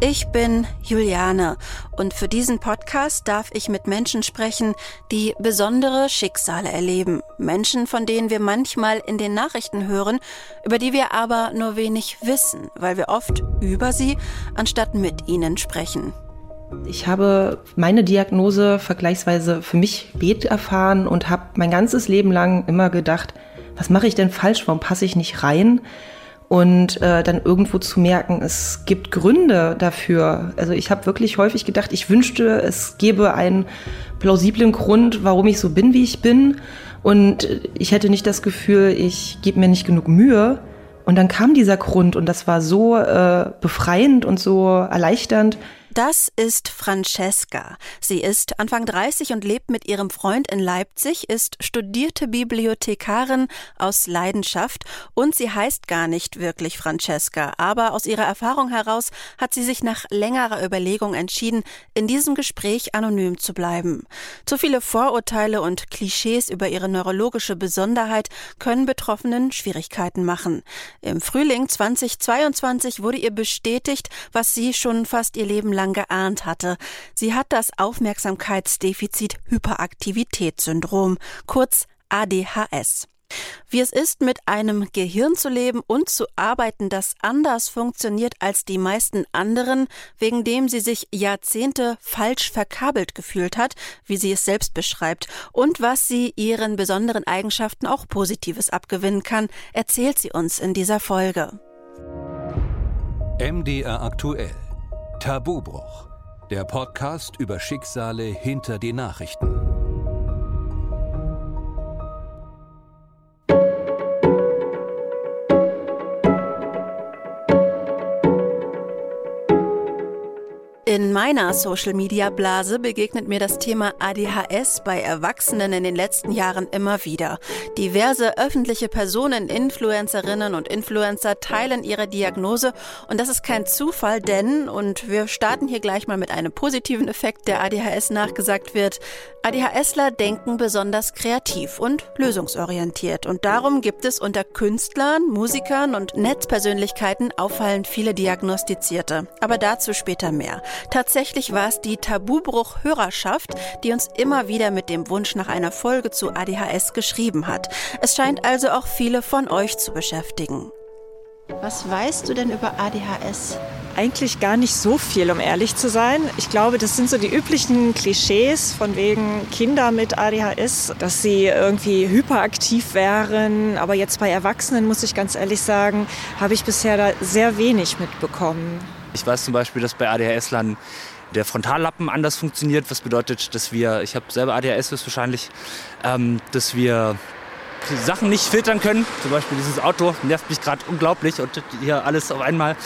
Ich bin Juliane und für diesen Podcast darf ich mit Menschen sprechen, die besondere Schicksale erleben. Menschen, von denen wir manchmal in den Nachrichten hören, über die wir aber nur wenig wissen, weil wir oft über sie anstatt mit ihnen sprechen. Ich habe meine Diagnose vergleichsweise für mich spät erfahren und habe mein ganzes Leben lang immer gedacht, was mache ich denn falsch, warum passe ich nicht rein? Und äh, dann irgendwo zu merken, es gibt Gründe dafür. Also ich habe wirklich häufig gedacht, ich wünschte, es gäbe einen plausiblen Grund, warum ich so bin, wie ich bin. Und ich hätte nicht das Gefühl, ich gebe mir nicht genug Mühe. Und dann kam dieser Grund und das war so äh, befreiend und so erleichternd. Das ist Francesca. Sie ist Anfang 30 und lebt mit ihrem Freund in Leipzig, ist studierte Bibliothekarin aus Leidenschaft und sie heißt gar nicht wirklich Francesca, aber aus ihrer Erfahrung heraus hat sie sich nach längerer Überlegung entschieden, in diesem Gespräch anonym zu bleiben. Zu viele Vorurteile und Klischees über ihre neurologische Besonderheit können Betroffenen Schwierigkeiten machen. Im Frühling 2022 wurde ihr bestätigt, was sie schon fast ihr Leben lang lang geahnt hatte. Sie hat das Aufmerksamkeitsdefizit-Hyperaktivitätssyndrom, kurz ADHS. Wie es ist, mit einem Gehirn zu leben und zu arbeiten, das anders funktioniert als die meisten anderen, wegen dem sie sich Jahrzehnte falsch verkabelt gefühlt hat, wie sie es selbst beschreibt, und was sie ihren besonderen Eigenschaften auch Positives abgewinnen kann, erzählt sie uns in dieser Folge. MDR aktuell Tabubruch, der Podcast über Schicksale hinter die Nachrichten. In meiner Social-Media-Blase begegnet mir das Thema ADHS bei Erwachsenen in den letzten Jahren immer wieder. Diverse öffentliche Personen, Influencerinnen und Influencer teilen ihre Diagnose und das ist kein Zufall, denn, und wir starten hier gleich mal mit einem positiven Effekt, der ADHS nachgesagt wird, ADHSler denken besonders kreativ und lösungsorientiert und darum gibt es unter Künstlern, Musikern und Netzpersönlichkeiten auffallend viele Diagnostizierte. Aber dazu später mehr. Tatsächlich war es die Tabubruch-Hörerschaft, die uns immer wieder mit dem Wunsch nach einer Folge zu ADHS geschrieben hat. Es scheint also auch viele von euch zu beschäftigen. Was weißt du denn über ADHS? Eigentlich gar nicht so viel, um ehrlich zu sein. Ich glaube, das sind so die üblichen Klischees von wegen Kinder mit ADHS, dass sie irgendwie hyperaktiv wären. Aber jetzt bei Erwachsenen, muss ich ganz ehrlich sagen, habe ich bisher da sehr wenig mitbekommen. Ich weiß zum Beispiel, dass bei ADHS-Lern der Frontallappen anders funktioniert, was bedeutet, dass wir, ich habe selber ADHS wahrscheinlich, ähm, dass wir Sachen nicht filtern können. Zum Beispiel dieses Auto nervt mich gerade unglaublich und hier alles auf einmal.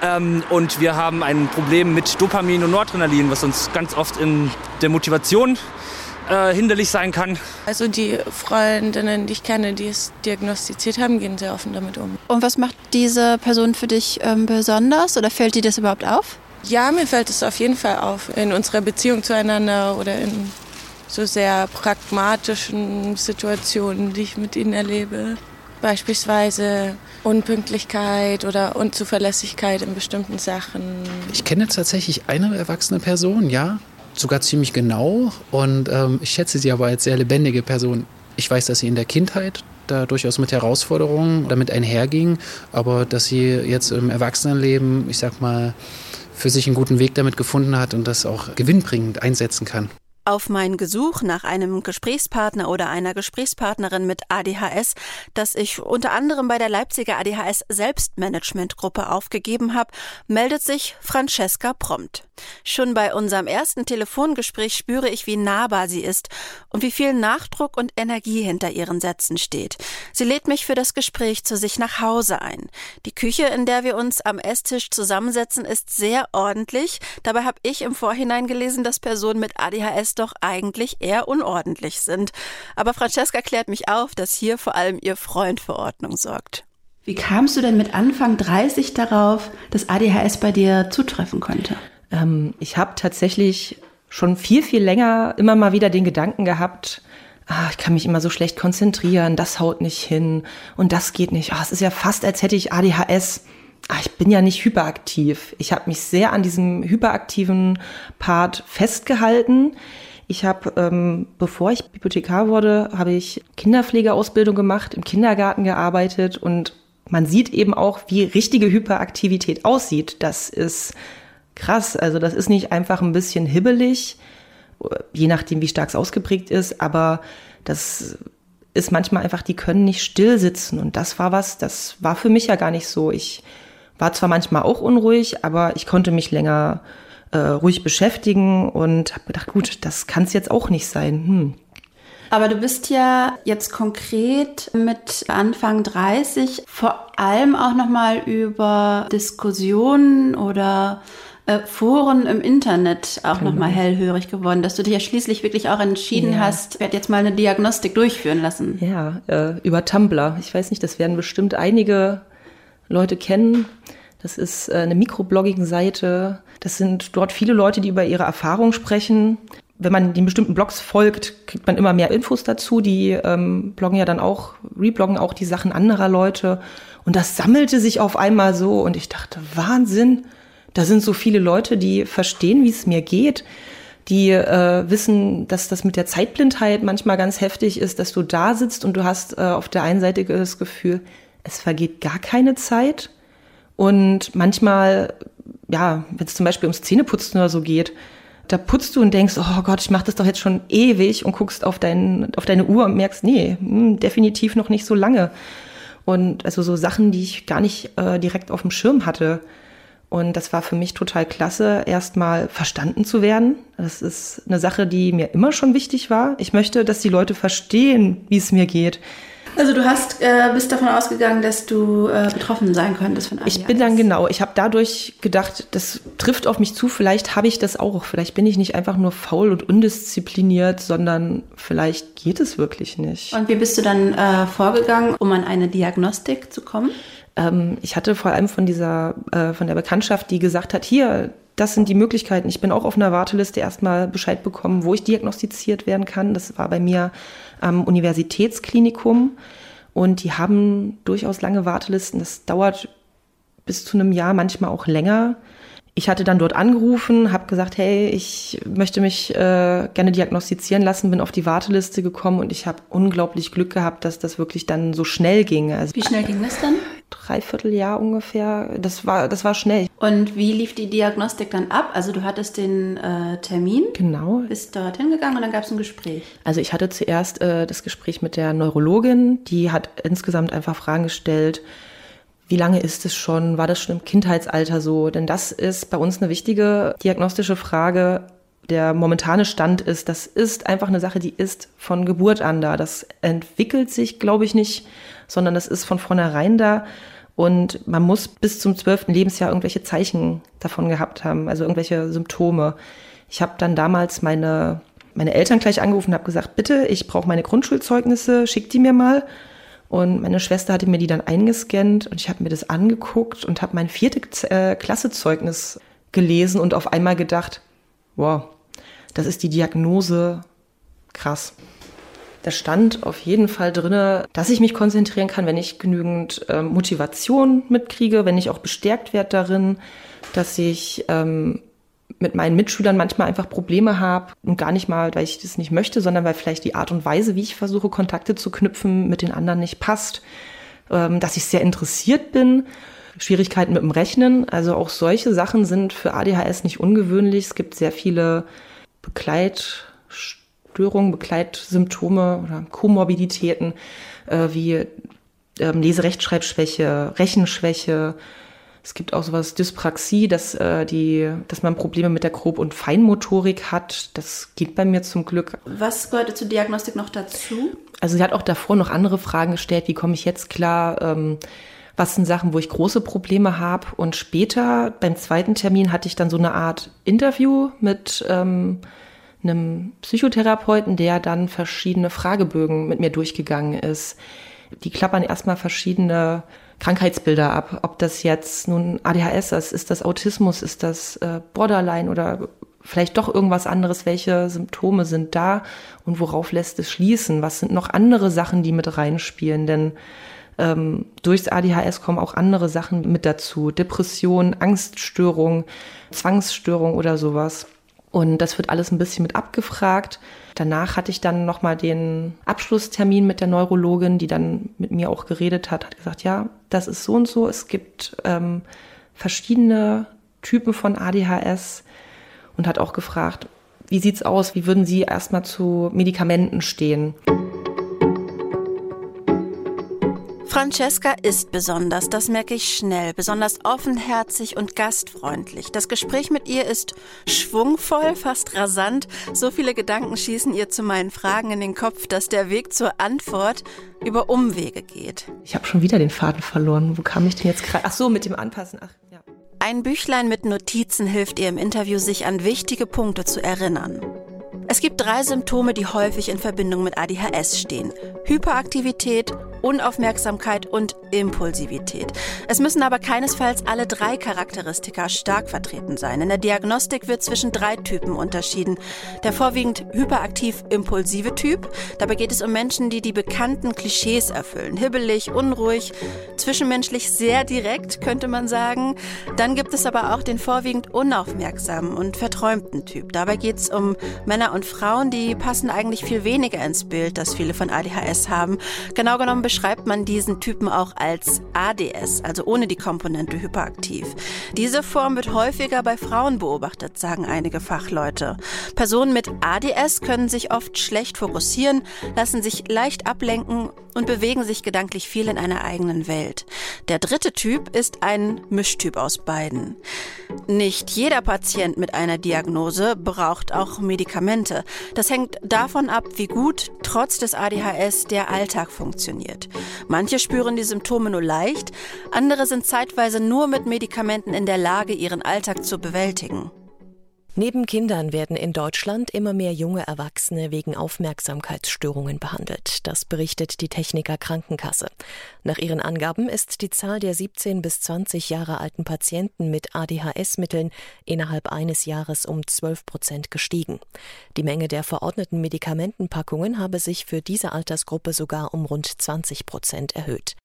Ähm, und wir haben ein Problem mit Dopamin und Noradrenalin, was uns ganz oft in der Motivation äh, hinderlich sein kann. Also die Freundinnen, die ich kenne, die es diagnostiziert haben, gehen sehr offen damit um. Und was macht diese Person für dich ähm, besonders oder fällt dir das überhaupt auf? Ja, mir fällt es auf jeden Fall auf in unserer Beziehung zueinander oder in so sehr pragmatischen Situationen, die ich mit ihnen erlebe. Beispielsweise Unpünktlichkeit oder Unzuverlässigkeit in bestimmten Sachen. Ich kenne tatsächlich eine erwachsene Person, ja, sogar ziemlich genau. Und ähm, ich schätze sie aber als sehr lebendige Person. Ich weiß, dass sie in der Kindheit da durchaus mit Herausforderungen damit einherging, aber dass sie jetzt im Erwachsenenleben, ich sag mal, für sich einen guten Weg damit gefunden hat und das auch gewinnbringend einsetzen kann. Auf mein Gesuch nach einem Gesprächspartner oder einer Gesprächspartnerin mit ADHS, das ich unter anderem bei der Leipziger ADHS Selbstmanagementgruppe aufgegeben habe, meldet sich Francesca prompt. Schon bei unserem ersten Telefongespräch spüre ich, wie nahbar sie ist und wie viel Nachdruck und Energie hinter ihren Sätzen steht. Sie lädt mich für das Gespräch zu sich nach Hause ein. Die Küche, in der wir uns am Esstisch zusammensetzen, ist sehr ordentlich. Dabei habe ich im Vorhinein gelesen, dass Personen mit ADHS doch eigentlich eher unordentlich sind. Aber Francesca klärt mich auf, dass hier vor allem ihr Freund für Ordnung sorgt. Wie kamst du denn mit Anfang 30 darauf, dass ADHS bei dir zutreffen könnte? Ähm, ich habe tatsächlich schon viel, viel länger immer mal wieder den Gedanken gehabt, ah, ich kann mich immer so schlecht konzentrieren, das haut nicht hin und das geht nicht. Ah, es ist ja fast, als hätte ich ADHS. ach, ich bin ja nicht hyperaktiv. Ich habe mich sehr an diesem hyperaktiven Part festgehalten. Ich habe, ähm, bevor ich Bibliothekar wurde, habe ich Kinderpflegeausbildung gemacht, im Kindergarten gearbeitet und man sieht eben auch, wie richtige Hyperaktivität aussieht. Das ist krass. Also das ist nicht einfach ein bisschen hibbelig, je nachdem, wie stark es ausgeprägt ist, aber das ist manchmal einfach, die können nicht still sitzen. Und das war was, das war für mich ja gar nicht so. Ich war zwar manchmal auch unruhig, aber ich konnte mich länger äh, ruhig beschäftigen und habe gedacht, gut, das kann es jetzt auch nicht sein. Hm. Aber du bist ja jetzt konkret mit Anfang 30 vor allem auch nochmal über Diskussionen oder äh, Foren im Internet auch genau. nochmal hellhörig geworden, dass du dich ja schließlich wirklich auch entschieden ja. hast, werde jetzt mal eine Diagnostik durchführen lassen. Ja, äh, über Tumblr. Ich weiß nicht, das werden bestimmt einige Leute kennen. Das ist äh, eine Mikroblogging-Seite. Das sind dort viele Leute, die über ihre Erfahrungen sprechen. Wenn man den bestimmten Blogs folgt, kriegt man immer mehr Infos dazu. Die ähm, bloggen ja dann auch, rebloggen auch die Sachen anderer Leute. Und das sammelte sich auf einmal so und ich dachte, Wahnsinn, da sind so viele Leute, die verstehen, wie es mir geht, die äh, wissen, dass das mit der Zeitblindheit manchmal ganz heftig ist, dass du da sitzt und du hast äh, auf der einen Seite das Gefühl, es vergeht gar keine Zeit. Und manchmal, ja, wenn es zum Beispiel ums Zähneputzen oder so geht, da putzt du und denkst, oh Gott, ich mache das doch jetzt schon ewig und guckst auf, dein, auf deine Uhr und merkst, nee, mh, hm, definitiv noch nicht so lange. Und also so Sachen, die ich gar nicht äh, direkt auf dem Schirm hatte. Und das war für mich total klasse, erstmal verstanden zu werden. Das ist eine Sache, die mir immer schon wichtig war. Ich möchte, dass die Leute verstehen, wie es mir geht. Also du hast äh, bist davon ausgegangen, dass du äh, betroffen sein könntest von ADHS. Ich bin dann genau. Ich habe dadurch gedacht, das trifft auf mich zu. Vielleicht habe ich das auch. Vielleicht bin ich nicht einfach nur faul und undiszipliniert, sondern vielleicht geht es wirklich nicht. Und wie bist du dann äh, vorgegangen, um an eine Diagnostik zu kommen? Ähm, ich hatte vor allem von dieser äh, von der Bekanntschaft, die gesagt hat, hier das sind die Möglichkeiten. Ich bin auch auf einer Warteliste erstmal Bescheid bekommen, wo ich diagnostiziert werden kann. Das war bei mir am Universitätsklinikum und die haben durchaus lange Wartelisten. Das dauert bis zu einem Jahr, manchmal auch länger. Ich hatte dann dort angerufen, habe gesagt, hey, ich möchte mich äh, gerne diagnostizieren lassen, bin auf die Warteliste gekommen und ich habe unglaublich Glück gehabt, dass das wirklich dann so schnell ging. Also Wie schnell ging das dann? Dreivierteljahr ungefähr. Das war, das war schnell. Und wie lief die Diagnostik dann ab? Also du hattest den äh, Termin. Genau. Bist dorthin gegangen und dann gab es ein Gespräch. Also ich hatte zuerst äh, das Gespräch mit der Neurologin, die hat insgesamt einfach Fragen gestellt wie lange ist es schon? War das schon im Kindheitsalter so? Denn das ist bei uns eine wichtige diagnostische Frage. Der momentane Stand ist, das ist einfach eine Sache, die ist von Geburt an da. Das entwickelt sich, glaube ich, nicht, sondern das ist von vornherein da. Und man muss bis zum zwölften Lebensjahr irgendwelche Zeichen davon gehabt haben, also irgendwelche Symptome. Ich habe dann damals meine, meine Eltern gleich angerufen und habe gesagt, bitte, ich brauche meine Grundschulzeugnisse, schickt die mir mal. Und meine Schwester hatte mir die dann eingescannt und ich habe mir das angeguckt und habe mein vierte äh, Klassezeugnis gelesen und auf einmal gedacht, wow, das ist die Diagnose krass. Da stand auf jeden Fall drinne, dass ich mich konzentrieren kann, wenn ich genügend äh, Motivation mitkriege, wenn ich auch bestärkt werde darin, dass ich ähm, mit meinen Mitschülern manchmal einfach Probleme habe und gar nicht mal, weil ich das nicht möchte, sondern weil vielleicht die Art und Weise, wie ich versuche, Kontakte zu knüpfen, mit den anderen nicht passt, ähm, dass ich sehr interessiert bin. Schwierigkeiten mit dem Rechnen, also auch solche Sachen sind für ADHS nicht ungewöhnlich. Es gibt sehr viele Begleitstörungen, Begleitsymptome oder Komorbiditäten äh, wie ähm, Leserechtschreibschwäche, Rechenschwäche, es gibt auch sowas Dyspraxie, dass, äh, die, dass man Probleme mit der Grob- und Feinmotorik hat. Das geht bei mir zum Glück. Was gehörte zur Diagnostik noch dazu? Also sie hat auch davor noch andere Fragen gestellt. Wie komme ich jetzt klar? Ähm, was sind Sachen, wo ich große Probleme habe? Und später, beim zweiten Termin, hatte ich dann so eine Art Interview mit ähm, einem Psychotherapeuten, der dann verschiedene Fragebögen mit mir durchgegangen ist. Die klappern erstmal verschiedene Krankheitsbilder ab. Ob das jetzt nun ADHS ist, ist das Autismus, ist das äh, Borderline oder vielleicht doch irgendwas anderes. Welche Symptome sind da und worauf lässt es schließen? Was sind noch andere Sachen, die mit reinspielen? Denn Ähm, durchs ADHS kommen auch andere Sachen mit dazu. Depression, Angststörung, Zwangsstörung oder sowas. Und das wird alles ein bisschen mit abgefragt. Danach hatte ich dann nochmal den Abschlusstermin mit der Neurologin, die dann mit mir auch geredet hat, hat gesagt, ja, das ist so und so. Es gibt ähm, verschiedene Typen von ADHS und hat auch gefragt, wie sieht's aus? Wie würden Sie erstmal zu Medikamenten stehen? Francesca ist besonders, das merke ich schnell, besonders offenherzig und gastfreundlich. Das Gespräch mit ihr ist schwungvoll, fast rasant. So viele Gedanken schießen ihr zu meinen Fragen in den Kopf, dass der Weg zur Antwort über Umwege geht. Ich habe schon wieder den Faden verloren. Wo kam ich denn jetzt gerade? Ach so, mit dem Anpassen. Ach, ja. Ein Büchlein mit Notizen hilft ihr im Interview, sich an wichtige Punkte zu erinnern. Es gibt drei Symptome, die häufig in Verbindung mit ADHS stehen. Hyperaktivität, Unaufmerksamkeit und Impulsivität. Es müssen aber keinesfalls alle drei Charakteristika stark vertreten sein. In der Diagnostik wird zwischen drei Typen unterschieden. Der vorwiegend hyperaktiv-impulsive Typ. Dabei geht es um Menschen, die die bekannten Klischees erfüllen. Hibbelig, unruhig, zwischenmenschlich sehr direkt, könnte man sagen. Dann gibt es aber auch den vorwiegend unaufmerksamen und verträumten Typ. Dabei geht es um Männer und Frauen, die passen eigentlich viel weniger ins Bild, das viele von ADHS haben. Genau genommen beschreibt man diesen Typen auch als ADS, also ohne die Komponente hyperaktiv. Diese Form wird häufiger bei Frauen beobachtet, sagen einige Fachleute. Personen mit ADS können sich oft schlecht fokussieren, lassen sich leicht ablenken und bewegen sich gedanklich viel in einer eigenen Welt. Der dritte Typ ist ein Mischtyp aus beiden. Nicht jeder Patient mit einer Diagnose braucht auch Medikamente. Das hängt davon ab, wie gut trotz des ADHS der Alltag funktioniert. Manche spüren die Symptome nur leicht, andere sind zeitweise nur mit Medikamenten in der Lage, ihren Alltag zu bewältigen. Neben Kindern werden in Deutschland immer mehr junge Erwachsene wegen Aufmerksamkeitsstörungen behandelt. Das berichtet die Techniker Krankenkasse. Nach ihren Angaben ist die Zahl der 17 bis 20 Jahre alten Patienten mit ADHS-Mitteln innerhalb eines Jahres um 12 Prozent gestiegen. Die Menge der verordneten Medikamentenpackungen habe sich für diese Altersgruppe sogar um rund 20 Prozent erhöht.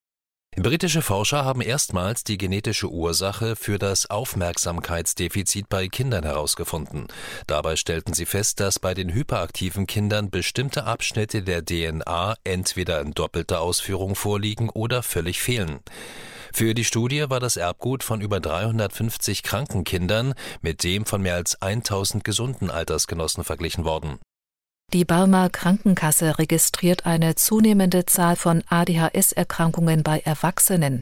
Britische Forscher haben erstmals die genetische Ursache für das Aufmerksamkeitsdefizit bei Kindern herausgefunden. Dabei stellten sie fest, dass bei den hyperaktiven Kindern bestimmte Abschnitte der DNA entweder in doppelter Ausführung vorliegen oder völlig fehlen. Für die Studie war das Erbgut von über 350 kranken Kindern mit dem von mehr als 1000 gesunden Altersgenossen verglichen worden. Die Barmer Krankenkasse registriert eine zunehmende Zahl von ADHS-Erkrankungen bei Erwachsenen.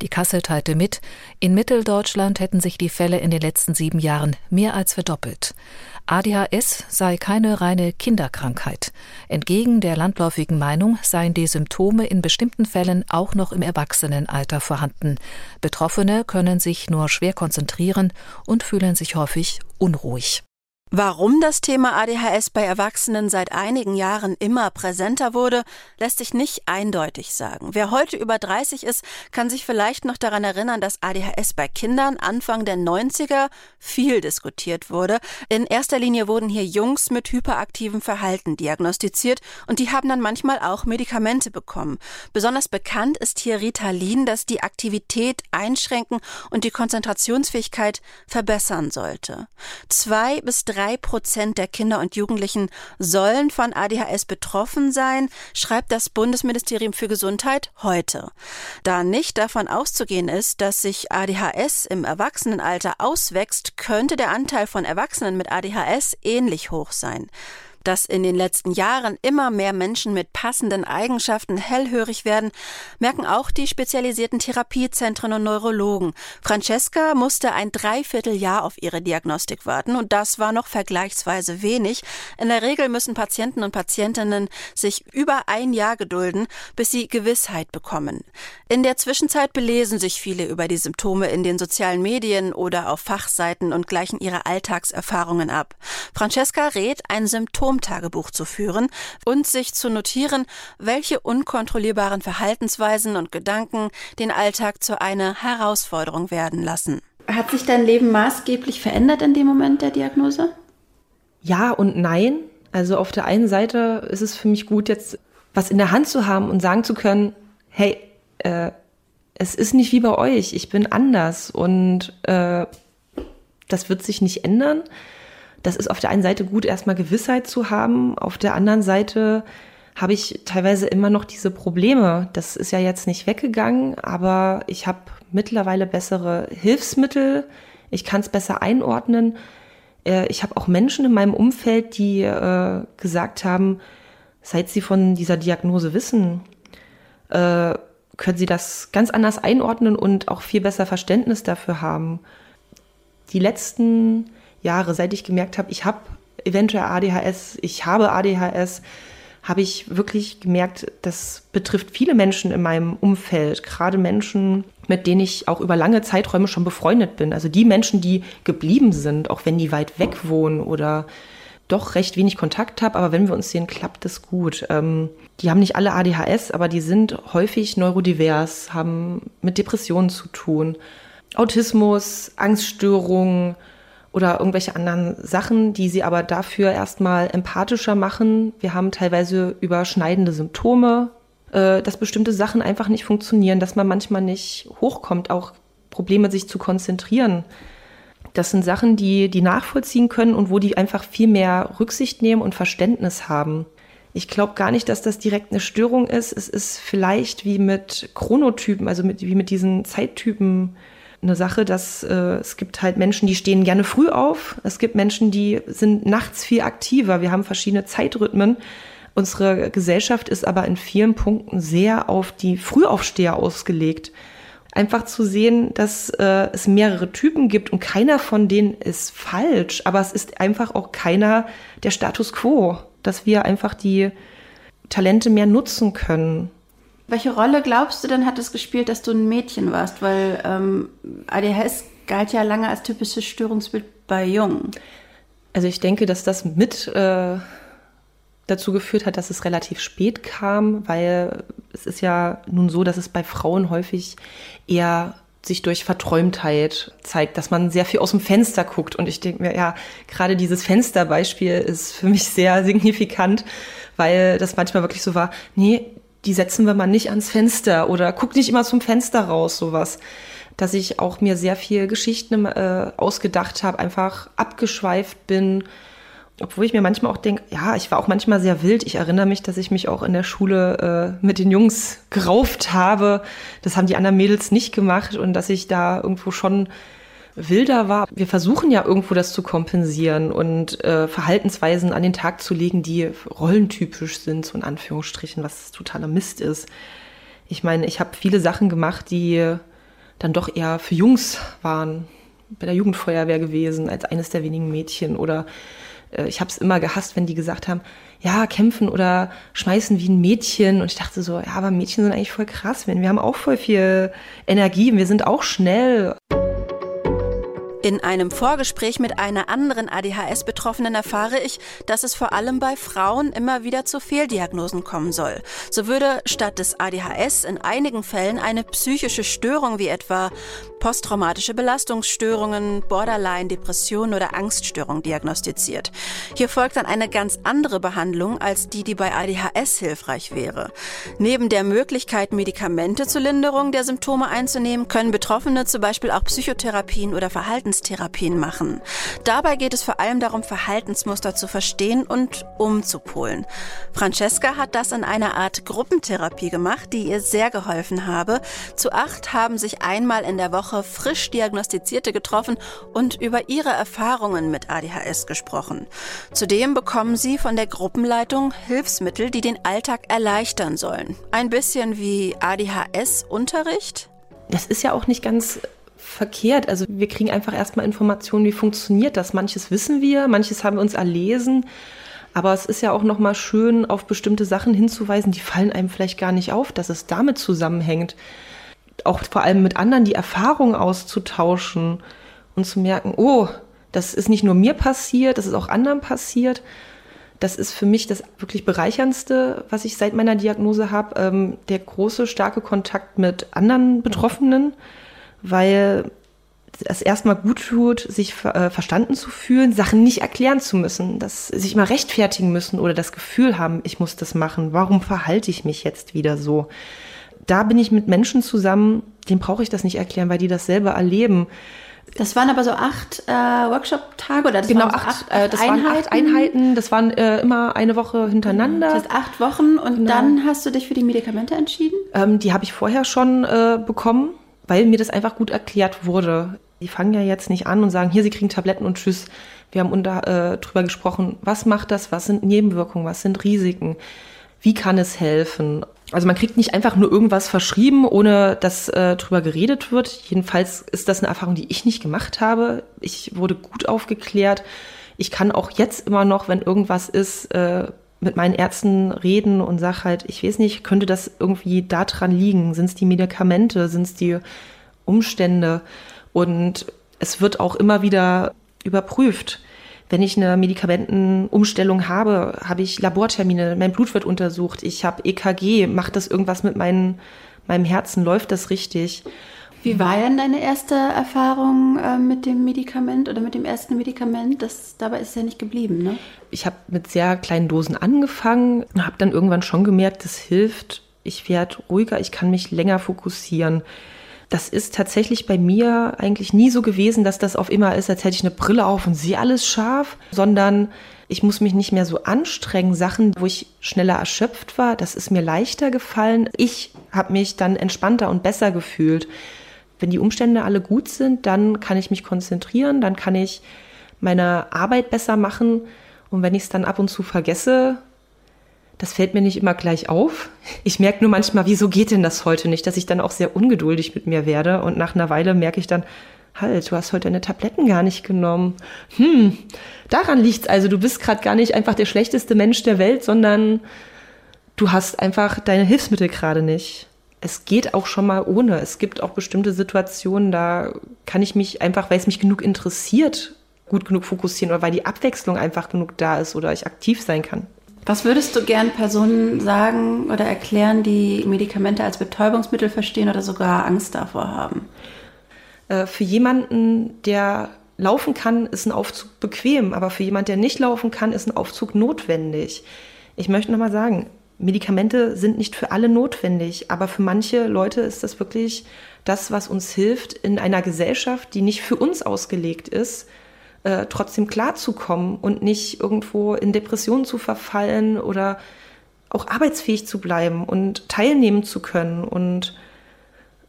Die Kasse teilte mit, in Mitteldeutschland hätten sich die Fälle in den letzten sieben Jahren mehr als verdoppelt. ADHS sei keine reine Kinderkrankheit. Entgegen der landläufigen Meinung seien die Symptome in bestimmten Fällen auch noch im Erwachsenenalter vorhanden. Betroffene können sich nur schwer konzentrieren und fühlen sich häufig unruhig. Warum das Thema ADHS bei Erwachsenen seit einigen Jahren immer präsenter wurde, lässt sich nicht eindeutig sagen. Wer heute über 30 ist, kann sich vielleicht noch daran erinnern, dass ADHS bei Kindern Anfang der 90er viel diskutiert wurde. In erster Linie wurden hier Jungs mit hyperaktivem Verhalten diagnostiziert und die haben dann manchmal auch Medikamente bekommen. Besonders bekannt ist hier Ritalin, das die Aktivität einschränken und die Konzentrationsfähigkeit verbessern sollte. Zwei bis drei drei Prozent der Kinder und Jugendlichen sollen von ADHS betroffen sein, schreibt das Bundesministerium für Gesundheit heute. Da nicht davon auszugehen ist, dass sich ADHS im Erwachsenenalter auswächst, könnte der Anteil von Erwachsenen mit ADHS ähnlich hoch sein dass in den letzten Jahren immer mehr Menschen mit passenden Eigenschaften hellhörig werden, merken auch die spezialisierten Therapiezentren und Neurologen. Francesca musste ein Dreivierteljahr auf ihre Diagnostik warten und das war noch vergleichsweise wenig. In der Regel müssen Patienten und Patientinnen sich über ein Jahr gedulden, bis sie Gewissheit bekommen. In der Zwischenzeit belesen sich viele über die Symptome in den sozialen Medien oder auf Fachseiten und gleichen ihre Alltagserfahrungen ab. Francesca rät, ein Symptom Symptomtagebuch zu führen und sich zu notieren, welche unkontrollierbaren Verhaltensweisen und Gedanken den Alltag zu einer Herausforderung werden lassen. Hat sich dein Leben maßgeblich verändert in dem Moment der Diagnose? Ja und nein. Also auf der einen Seite ist es für mich gut, jetzt was in der Hand zu haben und sagen zu können, hey, äh, es ist nicht wie bei euch, ich bin anders und äh, das wird sich nicht ändern. Das ist auf der einen Seite gut, erstmal Gewissheit zu haben, auf der anderen Seite habe ich teilweise immer noch diese Probleme. Das ist ja jetzt nicht weggegangen, aber ich habe mittlerweile bessere Hilfsmittel. Ich kann es besser einordnen. Äh, ich habe auch Menschen in meinem Umfeld, die äh, gesagt haben, seit sie von dieser Diagnose wissen, äh, können sie das ganz anders einordnen und auch viel besser Verständnis dafür haben. Die letzten Jahre, seit ich gemerkt habe, ich habe eventuell ADHS, ich habe ADHS, habe ich wirklich gemerkt, das betrifft viele Menschen in meinem Umfeld, gerade Menschen, mit denen ich auch über lange Zeiträume schon befreundet bin. Also die Menschen, die geblieben sind, auch wenn die weit weg wohnen oder doch recht wenig Kontakt habe, aber wenn wir uns sehen, klappt es gut. Ähm, die haben nicht alle ADHS, aber die sind häufig neurodivers, haben mit Depressionen zu tun, Autismus, Angststörungen oder irgendwelche anderen Sachen, die sie aber dafür erstmal empathischer machen. Wir haben teilweise überschneidende Symptome, äh, dass bestimmte Sachen einfach nicht funktionieren, dass man manchmal nicht hochkommt, auch Probleme sich zu konzentrieren. Das sind Sachen, die die nachvollziehen können und wo die einfach viel mehr Rücksicht nehmen und Verständnis haben. Ich glaube gar nicht, dass das direkt eine Störung ist. Es ist vielleicht wie mit Chronotypen, also mit, wie mit diesen Zeittypen eine Sache, dass äh, es gibt halt Menschen, die stehen gerne früh auf. Es gibt Menschen, die sind nachts viel aktiver. Wir haben verschiedene Zeitrhythmen. Unsere Gesellschaft ist aber in vielen Punkten sehr auf die Frühaufsteher ausgelegt einfach zu sehen, dass äh, es mehrere Typen gibt und keiner von denen ist falsch, aber es ist einfach auch keiner der Status quo, dass wir einfach die Talente mehr nutzen können. Welche Rolle glaubst du denn hat es gespielt, dass du ein Mädchen warst? Weil ähm, ADHS galt ja lange als typisches Störungsbild bei Jungen. Also ich denke, dass das mit äh, dazu geführt hat, dass es relativ spät kam, weil es ist ja nun so, dass es bei Frauen häufig eher sich durch Verträumtheit zeigt, dass man sehr viel aus dem Fenster guckt. Und ich denke mir, ja, gerade dieses Fensterbeispiel ist für mich sehr signifikant, weil das manchmal wirklich so war, nee, die setzen wir mal nicht ans Fenster oder guck nicht immer zum Fenster raus, sowas. Dass ich auch mir sehr viel Geschichten äh, ausgedacht habe, einfach abgeschweift bin, obwohl ich mir manchmal auch denke, ja, ich war auch manchmal sehr wild. Ich erinnere mich, dass ich mich auch in der Schule äh, mit den Jungs gerauft habe. Das haben die anderen Mädels nicht gemacht und dass ich da irgendwo schon wilder war. Wir versuchen ja irgendwo das zu kompensieren und äh, Verhaltensweisen an den Tag zu legen, die rollentypisch sind, so in Anführungsstrichen, was totaler Mist ist. Ich meine, ich habe viele Sachen gemacht, die dann doch eher für Jungs waren. Bei der Jugendfeuerwehr gewesen, als eines der wenigen Mädchen oder äh, ich habe es immer gehasst, wenn die gesagt haben, ja, kämpfen oder schmeißen wie ein Mädchen. Und ich dachte so, ja, aber Mädchen sind eigentlich voll krass. Wir haben auch voll viel Energie, wir sind auch schnell. In einem Vorgespräch mit einer anderen ADHS-Betroffenen erfahre ich, dass es vor allem bei Frauen immer wieder zu Fehldiagnosen kommen soll. So würde statt des ADHS in einigen Fällen eine psychische Störung wie etwa posttraumatische Belastungsstörungen, Borderline, Depression oder Angststörung diagnostiziert. Hier folgt dann eine ganz andere Behandlung als die, die bei ADHS hilfreich wäre. Neben der Möglichkeit, Medikamente zur Linderung der Symptome einzunehmen, können Betroffene zum Beispiel auch Psychotherapien oder Verhaltenstherapien machen. Dabei geht es vor allem darum, Verhaltensmuster zu verstehen und umzupolen. Francesca hat das in einer Art Gruppentherapie gemacht, die ihr sehr geholfen habe. Zu acht haben sich einmal in der Woche frisch Diagnostizierte getroffen und über ihre Erfahrungen mit ADHS gesprochen. Zudem bekommen sie von der Gruppenleitung Hilfsmittel, die den Alltag erleichtern sollen. Ein bisschen wie ADHS-Unterricht? Das ist ja auch nicht ganz verkehrt. Also wir kriegen einfach erstmal Informationen, wie funktioniert das. Manches wissen wir, manches haben wir uns erlesen. Aber es ist ja auch nochmal schön, auf bestimmte Sachen hinzuweisen, die fallen einem vielleicht gar nicht auf, dass es damit zusammenhängt auch vor allem mit anderen die Erfahrung auszutauschen und zu merken, oh, das ist nicht nur mir passiert, das ist auch anderen passiert. Das ist für mich das wirklich bereicherndste, was ich seit meiner Diagnose habe, ähm, der große, starke Kontakt mit anderen Betroffenen, weil es erstmal gut tut, sich äh, verstanden zu fühlen, Sachen nicht erklären zu müssen, dass sich mal rechtfertigen müssen oder das Gefühl haben, ich muss das machen. Warum verhalte ich mich jetzt wieder so? da bin ich mit Menschen zusammen, denen brauche ich das nicht erklären, weil die das selber erleben. Das waren aber so acht äh, Workshop-Tage oder das genau waren so acht, acht, äh, das Einheiten. waren acht Einheiten. Das waren äh, immer eine Woche hintereinander. Das heißt acht Wochen und Genau. dann hast du dich für die Medikamente entschieden? Ähm, die habe ich vorher schon äh, bekommen, weil mir das einfach gut erklärt wurde. Die fangen ja jetzt nicht an und sagen, hier, Sie kriegen Tabletten und tschüss. Wir haben unter, äh, drüber gesprochen, was macht das, was sind Nebenwirkungen, was sind Risiken, wie kann es helfen. Also man kriegt nicht einfach nur irgendwas verschrieben, ohne dass äh, drüber geredet wird. Jedenfalls ist das eine Erfahrung, die ich nicht gemacht habe. Ich wurde gut aufgeklärt. Ich kann auch jetzt immer noch, wenn irgendwas ist, äh, mit meinen Ärzten reden und sag halt, ich weiß nicht, könnte das irgendwie daran liegen? Sind es die Medikamente? Sind es die Umstände? Und es wird auch immer wieder überprüft. Wenn ich eine Medikamentenumstellung habe, habe ich Labortermine, mein Blut wird untersucht, ich habe EKG, macht das irgendwas mit meinen, meinem Herzen, läuft das richtig? Wie war denn deine erste Erfahrung äh, mit dem Medikament oder mit dem ersten Medikament? Das, dabei ist es ja nicht geblieben, ne? Ich habe mit sehr kleinen Dosen angefangen und habe dann irgendwann schon gemerkt, das hilft. Ich werde ruhiger, ich kann mich länger fokussieren. Das ist tatsächlich bei mir eigentlich nie so gewesen, dass das auf immer ist, als hätte ich eine Brille auf und sehe alles scharf, sondern ich muss mich nicht mehr so anstrengen. Sachen, wo ich schneller erschöpft war, das ist mir leichter gefallen. Ich habe mich dann entspannter und besser gefühlt. Wenn die Umstände alle gut sind, dann kann ich mich konzentrieren, dann kann ich meine Arbeit besser machen. Und wenn ich es dann ab und zu vergesse, das fällt mir nicht immer gleich auf. Ich merke nur manchmal, wieso geht denn das heute nicht, dass ich dann auch sehr ungeduldig mit mir werde. Und nach einer Weile merke ich dann, halt, du hast heute deine Tabletten gar nicht genommen. Hm, daran liegt's also. Du bist gerade gar nicht einfach der schlechteste Mensch der Welt, sondern du hast einfach deine Hilfsmittel gerade nicht. Es geht auch schon mal ohne. Es gibt auch bestimmte Situationen, da kann ich mich einfach, weil es mich genug interessiert, gut genug fokussieren oder weil die Abwechslung einfach genug da ist oder ich aktiv sein kann. Was würdest du gern Personen sagen oder erklären, die Medikamente als Betäubungsmittel verstehen oder sogar Angst davor haben? Äh, Für jemanden, der laufen kann, ist ein Aufzug bequem, aber für jemanden, der nicht laufen kann, ist ein Aufzug notwendig. Ich möchte nochmal sagen, Medikamente sind nicht für alle notwendig, aber für manche Leute ist das wirklich das, was uns hilft, in einer Gesellschaft, die nicht für uns ausgelegt ist, äh, trotzdem klarzukommen und nicht irgendwo in Depressionen zu verfallen oder auch arbeitsfähig zu bleiben und teilnehmen zu können und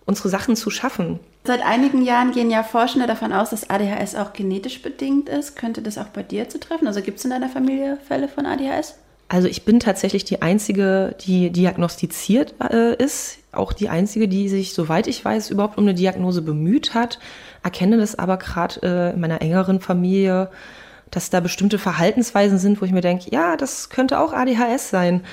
unsere Sachen zu schaffen. Seit einigen Jahren gehen ja Forschende davon aus, dass ADHS auch genetisch bedingt ist. Könnte das auch bei dir zutreffen? Also gibt es in deiner Familie Fälle von ADHS? Also ich bin tatsächlich die Einzige, die diagnostiziert äh, ist, auch die Einzige, die sich, soweit ich weiß, überhaupt um eine Diagnose bemüht hat, erkenne das aber gerade äh, in meiner engeren Familie, dass da bestimmte Verhaltensweisen sind, wo ich mir denke, ja, das könnte auch ADHS sein.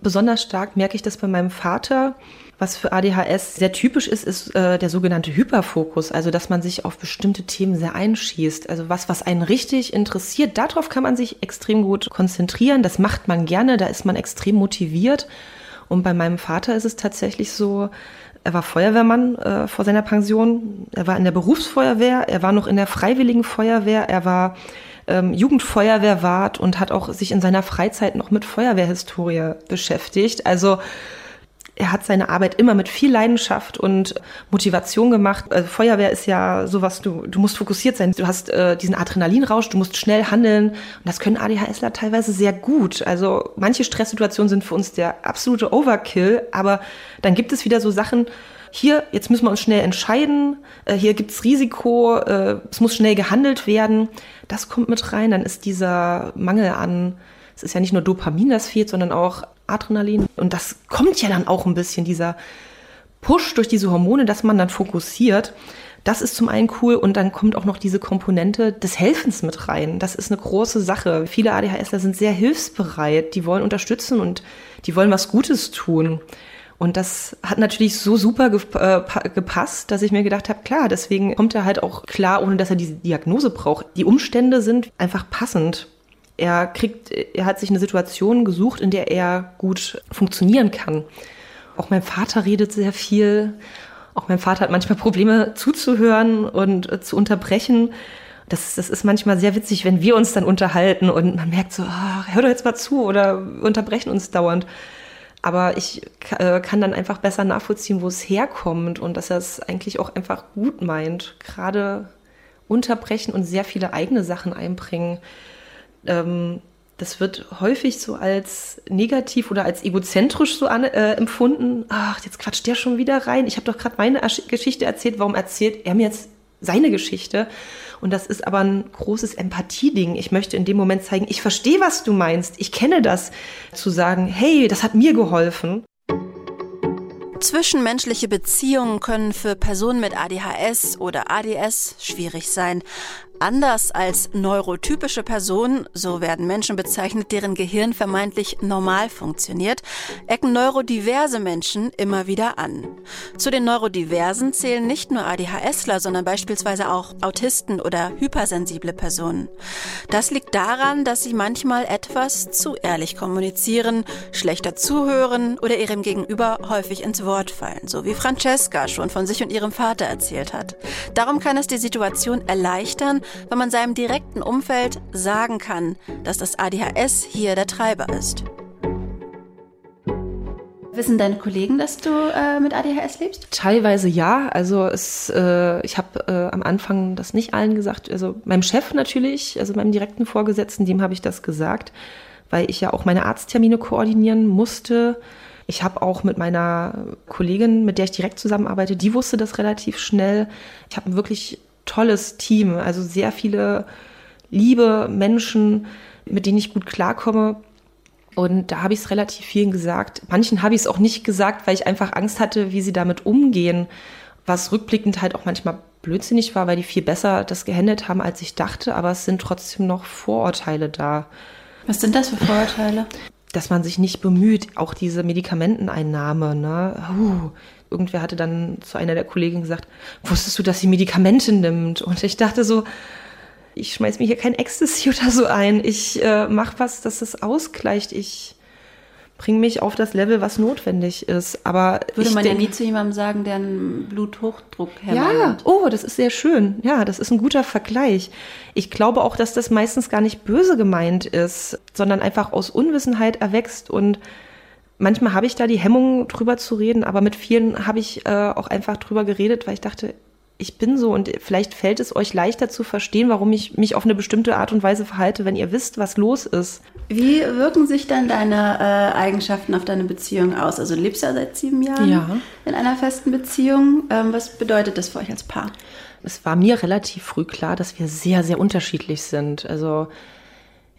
Besonders stark merke ich das bei meinem Vater. Was für ADHS sehr typisch ist, ist äh, der sogenannte Hyperfokus, also dass man sich auf bestimmte Themen sehr einschießt. Also was, was einen richtig interessiert, darauf kann man sich extrem gut konzentrieren. Das macht man gerne, da ist man extrem motiviert. Und bei meinem Vater ist es tatsächlich so, er war Feuerwehrmann äh, vor seiner Pension, er war in der Berufsfeuerwehr, er war noch in der Freiwilligen Feuerwehr, er war ähm, Jugendfeuerwehrwart und hat auch sich in seiner Freizeit noch mit Feuerwehrhistorie beschäftigt. Also er hat seine Arbeit immer mit viel Leidenschaft und Motivation gemacht. Also Feuerwehr ist ja sowas, du, du musst fokussiert sein. Du hast äh, diesen Adrenalinrausch, du musst schnell handeln. Und das können ADHSler teilweise sehr gut. Also manche Stresssituationen sind für uns der absolute Overkill, aber dann gibt es wieder so Sachen, hier, jetzt müssen wir uns schnell entscheiden, äh, hier gibt's Risiko, äh, es muss schnell gehandelt werden. Das kommt mit rein, dann ist dieser Mangel an, es ist ja nicht nur Dopamin, das fehlt, sondern auch Adrenalin. Und das kommt ja dann auch ein bisschen, dieser Push durch diese Hormone, dass man dann fokussiert. Das ist zum einen cool und dann kommt auch noch diese Komponente des Helfens mit rein. Das ist eine große Sache. Viele ADHSler sind sehr hilfsbereit, die wollen unterstützen und die wollen was Gutes tun. Und das hat natürlich so super gepasst, dass ich mir gedacht habe, klar, deswegen kommt er halt auch klar, ohne dass er diese Diagnose braucht. Die Umstände sind einfach passend. Er kriegt, er hat sich eine Situation gesucht, in der er gut funktionieren kann. Auch mein Vater redet sehr viel. Auch mein Vater hat manchmal Probleme zuzuhören und zu unterbrechen. Das, das ist manchmal sehr witzig, wenn wir uns dann unterhalten und man merkt so, ah, hör doch jetzt mal zu oder unterbrechen uns dauernd. Aber ich äh, kann dann einfach besser nachvollziehen, wo es herkommt und dass er es eigentlich auch einfach gut meint. Gerade unterbrechen und sehr viele eigene Sachen einbringen. Ähm, das wird häufig so als negativ oder als egozentrisch so an, äh, empfunden. Ach, jetzt quatscht der schon wieder rein. Ich habe doch gerade meine Geschichte erzählt. Warum erzählt er mir jetzt seine Geschichte? Und das ist aber ein großes Empathieding. Ich möchte in dem Moment zeigen, ich verstehe, was du meinst. Ich kenne das. Zu sagen, hey, das hat mir geholfen. Zwischenmenschliche Beziehungen können für Personen mit ADHS oder ADS schwierig sein. Anders als neurotypische Personen, so werden Menschen bezeichnet, deren Gehirn vermeintlich normal funktioniert, ecken neurodiverse Menschen immer wieder an. Zu den Neurodiversen zählen nicht nur ADHSler, sondern beispielsweise auch Autisten oder hypersensible Personen. Das liegt daran, dass sie manchmal etwas zu ehrlich kommunizieren, schlechter zuhören oder ihrem Gegenüber häufig ins Wort fallen, so wie Francesca schon von sich und ihrem Vater erzählt hat. Darum kann es die Situation erleichtern, wenn man seinem direkten Umfeld sagen kann, dass das ADHS hier der Treiber ist. Wissen deine Kollegen, dass du äh, mit ADHS lebst? Teilweise ja. Also es, äh, ich habe äh, am Anfang das nicht allen gesagt. Also meinem Chef natürlich, also meinem direkten Vorgesetzten, dem habe ich das gesagt, weil ich ja auch meine Arzttermine koordinieren musste. Ich habe auch mit meiner Kollegin, mit der ich direkt zusammenarbeite, die wusste das relativ schnell. Ich habe wirklich tolles Team, also sehr viele liebe Menschen, mit denen ich gut klarkomme. Und da habe ich es relativ vielen gesagt. Manchen habe ich es auch nicht gesagt, weil ich einfach Angst hatte, wie sie damit umgehen. Was rückblickend halt auch manchmal blödsinnig war, weil die viel besser das gehandelt haben, als ich dachte. Aber es sind trotzdem noch Vorurteile da. Was sind das für Vorurteile? Dass man sich nicht bemüht, auch diese Medikamenteneinnahme. Ne? Uh, irgendwer hatte dann zu einer der Kolleginnen gesagt, wusstest du, dass sie Medikamente nimmt? Und ich dachte so, ich schmeiß mir hier kein Ecstasy oder so ein. Ich äh, mache was, dass es ausgleicht. Ich bringe mich auf das Level, was notwendig ist. Aber würde man denk, ja nie zu jemandem sagen, der einen Bluthochdruck hermacht. Ja, oh, das ist sehr schön. Ja, das ist ein guter Vergleich. Ich glaube auch, dass das meistens gar nicht böse gemeint ist, sondern einfach aus Unwissenheit erwächst und manchmal habe ich da die Hemmung, drüber zu reden, aber mit vielen habe ich äh, auch einfach drüber geredet, weil ich dachte, ich bin so und vielleicht fällt es euch leichter zu verstehen, warum ich mich auf eine bestimmte Art und Weise verhalte, wenn ihr wisst, was los ist. Wie wirken sich dann deine äh, Eigenschaften auf deine Beziehung aus? Also du lebst ja seit sieben Jahren ja. in einer festen Beziehung. Ähm, was bedeutet das für euch als Paar? Es war mir relativ früh klar, dass wir sehr, sehr unterschiedlich sind. Also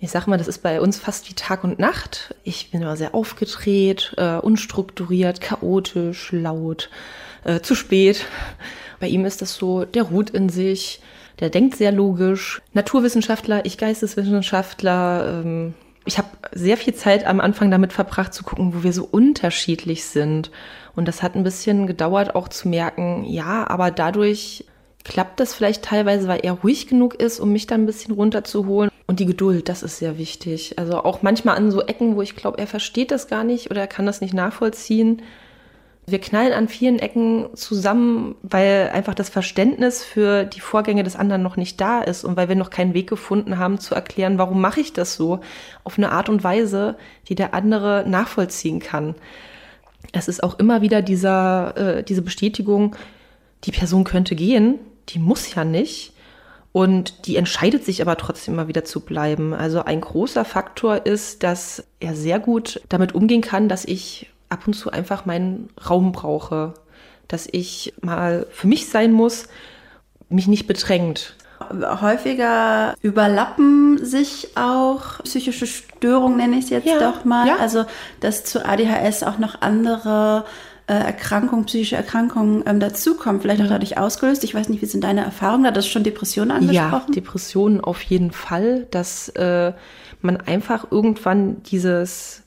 ich sag mal, das ist bei uns fast wie Tag und Nacht. Ich bin immer sehr aufgedreht, äh, unstrukturiert, chaotisch, laut, äh, zu spät. Bei ihm ist das so, der ruht in sich, der denkt sehr logisch. Naturwissenschaftler, ich Geisteswissenschaftler. Ähm, ich habe sehr viel Zeit am Anfang damit verbracht zu gucken, wo wir so unterschiedlich sind. Und das hat ein bisschen gedauert, auch zu merken, ja, aber dadurch klappt das vielleicht teilweise, weil er ruhig genug ist, um mich dann ein bisschen runterzuholen. Und die Geduld, das ist sehr wichtig. Also auch manchmal an so Ecken, wo ich glaube, er versteht das gar nicht oder er kann das nicht nachvollziehen. Wir knallen an vielen Ecken zusammen, weil einfach das Verständnis für die Vorgänge des anderen noch nicht da ist und weil wir noch keinen Weg gefunden haben zu erklären, warum mache ich das so, auf eine Art und Weise, die der andere nachvollziehen kann. Es ist auch immer wieder dieser, äh, diese Bestätigung, die Person könnte gehen, die muss ja nicht. Und die entscheidet sich aber trotzdem immer wieder zu bleiben. Also ein großer Faktor ist, dass er sehr gut damit umgehen kann, dass ich ab und zu einfach meinen Raum brauche. Dass ich mal für mich sein muss, mich nicht bedrängt. Häufiger überlappen sich auch psychische Störungen, nenne ich es jetzt ja, doch mal. Ja. Also, dass zu ADHS auch noch andere äh, Erkrankungen, psychische Erkrankungen ähm, dazukommen, vielleicht auch dadurch ausgelöst. Ich weiß nicht, wie sind deine Erfahrungen da? Das schon Depressionen angesprochen? Ja, Depressionen auf jeden Fall, dass äh, man einfach irgendwann dieses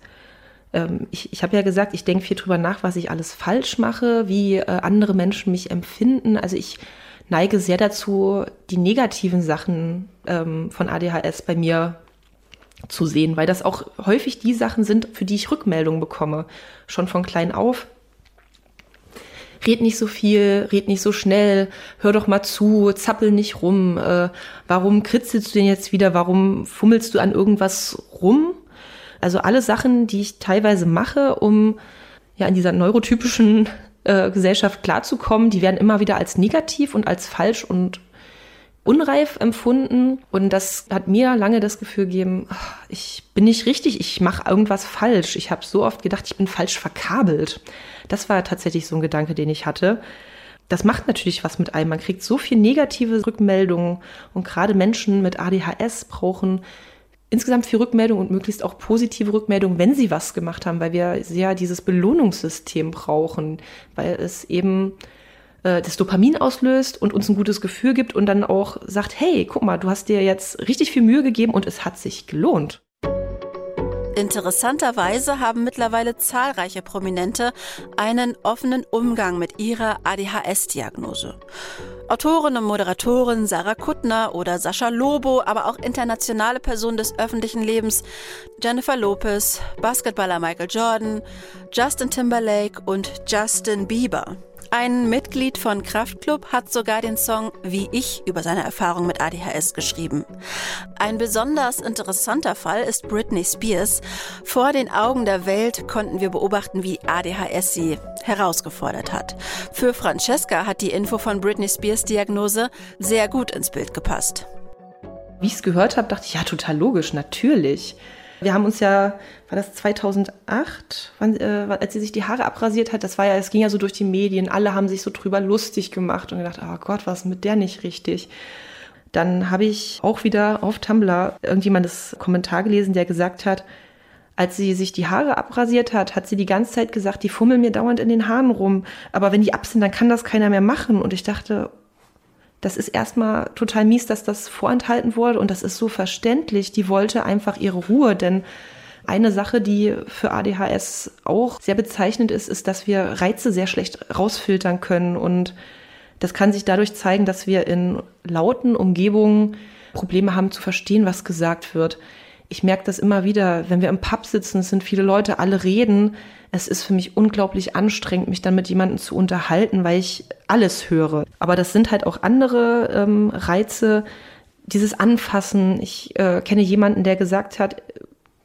ähm, ich, ich habe ja gesagt, ich denke viel drüber nach, was ich alles falsch mache, wie äh, andere Menschen mich empfinden. Also ich neige sehr dazu, die negativen Sachen ähm, von ADHS bei mir zu sehen, weil das auch häufig die Sachen sind, für die ich Rückmeldungen bekomme, schon von klein auf red nicht so viel, red nicht so schnell, hör doch mal zu, zappel nicht rum, äh, warum kritzelst du denn jetzt wieder, warum fummelst du an irgendwas rum? Also alle Sachen, die ich teilweise mache, um ja in dieser neurotypischen äh, Gesellschaft klarzukommen, die werden immer wieder als negativ und als falsch und unreif empfunden. Und das hat mir lange das Gefühl gegeben, ich bin nicht richtig, ich mache irgendwas falsch. Ich habe so oft gedacht, ich bin falsch verkabelt. Das war tatsächlich so ein Gedanke, den ich hatte. Das macht natürlich was mit einem. Man kriegt so viel negative Rückmeldungen und gerade Menschen mit ADHS brauchen insgesamt viel Rückmeldung und möglichst auch positive Rückmeldung, wenn sie was gemacht haben, weil wir sehr dieses Belohnungssystem brauchen, weil es eben äh, das Dopamin auslöst und uns ein gutes Gefühl gibt und dann auch sagt, hey, guck mal, du hast dir jetzt richtig viel Mühe gegeben und es hat sich gelohnt. Interessanterweise haben mittlerweile zahlreiche Prominente einen offenen Umgang mit ihrer ADHS-Diagnose. Autorin und Moderatorin Sarah Kuttner oder Sascha Lobo, aber auch internationale Personen des öffentlichen Lebens, Jennifer Lopez, Basketballer Michael Jordan, Justin Timberlake und Justin Bieber. Ein Mitglied von Kraftklub hat sogar den Song Wie ich über seine Erfahrung mit ADHS geschrieben. Ein besonders interessanter Fall ist Britney Spears. Vor den Augen der Welt konnten wir beobachten, wie ADHS sie herausgefordert hat. Für Francesca hat die Info von Britney Spears Diagnose sehr gut ins Bild gepasst. Wie ich es gehört habe, dachte ich, ja, total logisch, natürlich. Wir haben uns ja, war das 2008, wann, äh, als sie sich die Haare abrasiert hat, das war ja, es ging ja so durch die Medien, alle haben sich so drüber lustig gemacht und gedacht, oh Gott, was ist mit der nicht richtig? Dann habe ich auch wieder auf Tumblr irgendjemandes Kommentar gelesen, der gesagt hat, als sie sich die Haare abrasiert hat, hat sie die ganze Zeit gesagt, die fummeln mir dauernd in den Haaren rum. Aber wenn die ab sind, dann kann das keiner mehr machen. Und ich dachte, das ist erstmal total mies, dass das vorenthalten wurde und das ist so verständlich. Die wollte einfach ihre Ruhe, denn eine Sache, die für ADHS auch sehr bezeichnend ist, ist, dass wir Reize sehr schlecht rausfiltern können und das kann sich dadurch zeigen, dass wir in lauten Umgebungen Probleme haben zu verstehen, was gesagt wird. Ich merke das immer wieder, wenn wir im Pub sitzen, es sind viele Leute, alle reden, es ist für mich unglaublich anstrengend, mich dann mit jemandem zu unterhalten, weil ich alles höre. Aber das sind halt auch andere ähm, Reize, dieses Anfassen. Ich äh, kenne jemanden, der gesagt hat,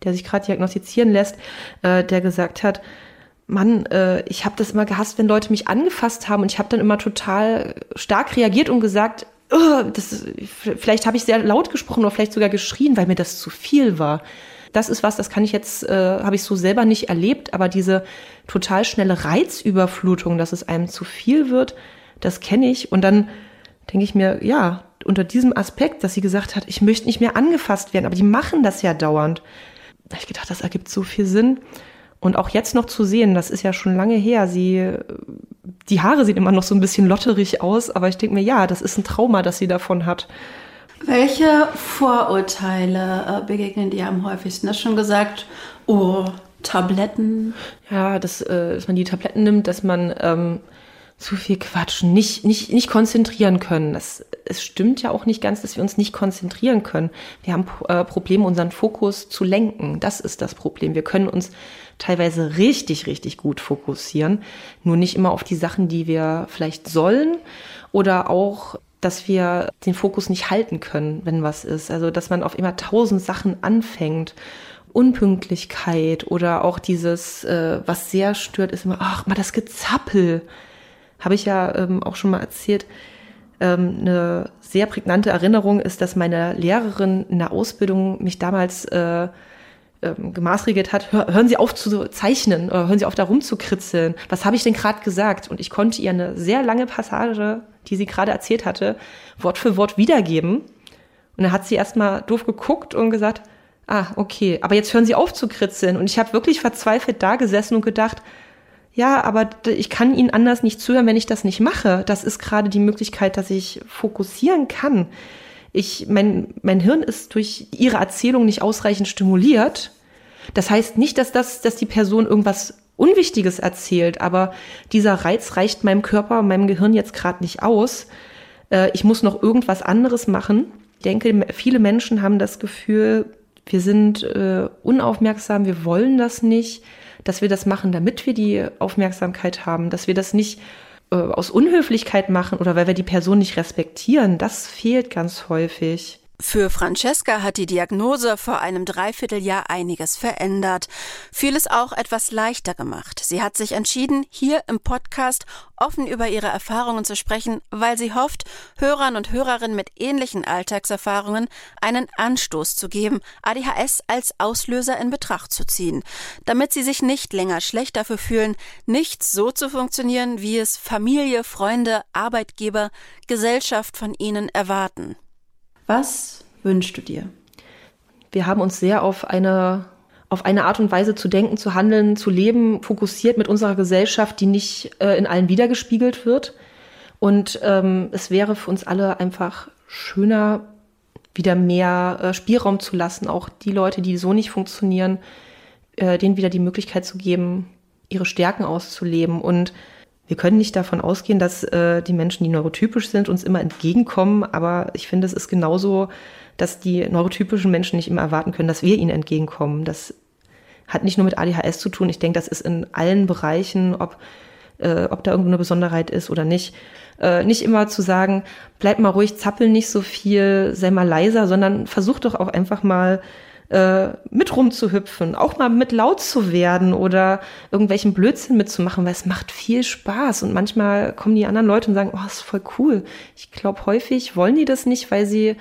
der sich gerade diagnostizieren lässt, äh, der gesagt hat, Mann, äh, ich habe das immer gehasst, wenn Leute mich angefasst haben und ich habe dann immer total stark reagiert und gesagt, oh, das vielleicht habe ich sehr laut gesprochen oder vielleicht sogar geschrien, weil mir das zu viel war das ist was, das kann ich jetzt, äh, habe ich so selber nicht erlebt, aber diese total schnelle Reizüberflutung, dass es einem zu viel wird, das kenne ich. Und dann denke ich mir, ja, unter diesem Aspekt, dass sie gesagt hat, ich möchte nicht mehr angefasst werden, aber die machen das ja dauernd. Da habe ich gedacht, das ergibt so viel Sinn. Und auch jetzt noch zu sehen, das ist ja schon lange her, sie, die Haare sehen immer noch so ein bisschen lotterig aus, aber ich denke mir, ja, das ist ein Trauma, das sie davon hat. Welche Vorurteile äh, begegnen dir am häufigsten? Du hast schon gesagt, oh, Tabletten. Ja, dass, äh, dass man die Tabletten nimmt, dass man ähm, zu viel quatschen, nicht, nicht, nicht konzentrieren können. Das, es stimmt ja auch nicht ganz, dass wir uns nicht konzentrieren können. Wir haben äh, Probleme, unseren Fokus zu lenken. Das ist das Problem. Wir können uns teilweise richtig, richtig gut fokussieren, nur nicht immer auf die Sachen, die wir vielleicht sollen oder auch dass wir den Fokus nicht halten können, wenn was ist. Also, dass man auf immer tausend Sachen anfängt. Unpünktlichkeit oder auch dieses, äh, was sehr stört, ist immer, ach, mal das Gezappel. Habe ich ja ähm, auch schon mal erzählt. Ähm, eine sehr prägnante Erinnerung ist, dass meine Lehrerin in der Ausbildung mich damals äh, ähm, gemaßregelt hat, hör, hören Sie auf zu zeichnen oder hören Sie auf da rumzukritzeln. Was habe ich denn gerade gesagt? Und ich konnte ihr eine sehr lange Passage, die sie gerade erzählt hatte, Wort für Wort wiedergeben. Und dann hat sie erstmal doof geguckt und gesagt, ah, okay, aber jetzt hören Sie auf zu kritzeln. Und ich habe wirklich verzweifelt da gesessen und gedacht, ja, aber ich kann Ihnen anders nicht zuhören, wenn ich das nicht mache. Das ist gerade die Möglichkeit, dass ich fokussieren kann ich, mein, mein Hirn ist durch ihre Erzählung nicht ausreichend stimuliert. Das heißt nicht, dass das, dass die Person irgendwas Unwichtiges erzählt, aber dieser Reiz reicht meinem Körper, meinem Gehirn jetzt gerade nicht aus. Äh, ich muss noch irgendwas anderes machen. Ich denke, viele Menschen haben das Gefühl, wir sind äh, unaufmerksam, wir wollen das nicht, dass wir das machen, damit wir die Aufmerksamkeit haben, dass wir das nicht äh, aus Unhöflichkeit machen oder weil wir die Person nicht respektieren, das fehlt ganz häufig. Für Francesca hat die Diagnose vor einem Dreivierteljahr einiges verändert, vieles auch etwas leichter gemacht. Sie hat sich entschieden, hier im Podcast offen über ihre Erfahrungen zu sprechen, weil sie hofft, Hörern und Hörerinnen mit ähnlichen Alltagserfahrungen einen Anstoß zu geben, ADHS als Auslöser in Betracht zu ziehen, damit sie sich nicht länger schlecht dafür fühlen, nicht so zu funktionieren, wie es Familie, Freunde, Arbeitgeber, Gesellschaft von ihnen erwarten. Was wünschst du dir? Wir haben uns sehr auf eine, auf eine Art und Weise zu denken, zu handeln, zu leben, fokussiert mit unserer Gesellschaft, die nicht äh, in allen wiedergespiegelt wird. Und ähm, es wäre für uns alle einfach schöner, wieder mehr äh, Spielraum zu lassen, auch die Leute, die so nicht funktionieren, äh, denen wieder die Möglichkeit zu geben, ihre Stärken auszuleben. Und wir können nicht davon ausgehen, dass äh, die Menschen, die neurotypisch sind, uns immer entgegenkommen. Aber ich finde, es ist genauso, dass die neurotypischen Menschen nicht immer erwarten können, dass wir ihnen entgegenkommen. Das hat nicht nur mit ADHS zu tun. Ich denke, das ist in allen Bereichen, ob, äh, ob da irgendwo eine Besonderheit ist oder nicht. Äh, nicht immer zu sagen, bleib mal ruhig, zappel nicht so viel, sei mal leiser, sondern versuch doch auch einfach mal äh, mit rumzuhüpfen, auch mal mit laut zu werden oder irgendwelchen Blödsinn mitzumachen, weil es macht viel Spaß. Und manchmal kommen die anderen Leute und sagen, oh, ist voll cool. Ich glaube, häufig wollen die das nicht, weil sie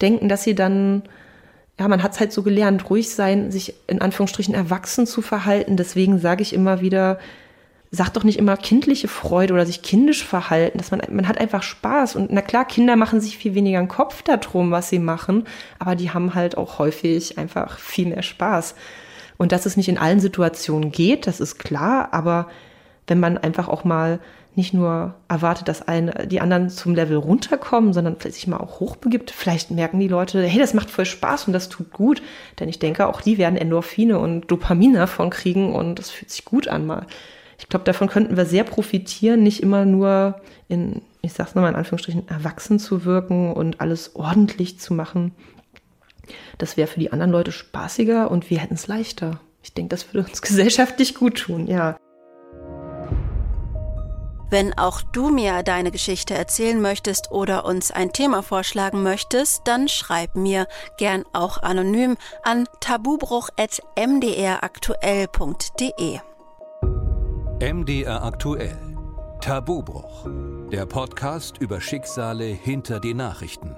denken, dass sie dann, ja, man hat es halt so gelernt, ruhig sein, sich in Anführungsstrichen erwachsen zu verhalten. Deswegen sage ich immer wieder, sagt doch nicht immer kindliche Freude oder sich kindisch verhalten, dass man, man hat einfach Spaß. Und na klar, Kinder machen sich viel weniger einen Kopf darum, was sie machen, aber die haben halt auch häufig einfach viel mehr Spaß. Und dass es nicht in allen Situationen geht, das ist klar, aber wenn man einfach auch mal nicht nur erwartet, dass ein, die anderen zum Level runterkommen, sondern vielleicht sich mal auch hochbegibt. Vielleicht merken die Leute, hey, das macht voll Spaß und das tut gut. Denn ich denke, auch die werden Endorphine und Dopamine davon kriegen und das fühlt sich gut an mal ich glaube, davon könnten wir sehr profitieren, nicht immer nur in, ich sag's nochmal in Anführungsstrichen, erwachsen zu wirken und alles ordentlich zu machen. Das wäre für die anderen Leute spaßiger und wir hätten es leichter. Ich denke, das würde uns gesellschaftlich gut tun, ja. Wenn auch du mir deine Geschichte erzählen möchtest oder uns ein Thema vorschlagen möchtest, dann schreib mir gern auch anonym an tabubruch.mdraktuell.de. MDR aktuell. Tabubruch. Der Podcast über Schicksale hinter die Nachrichten.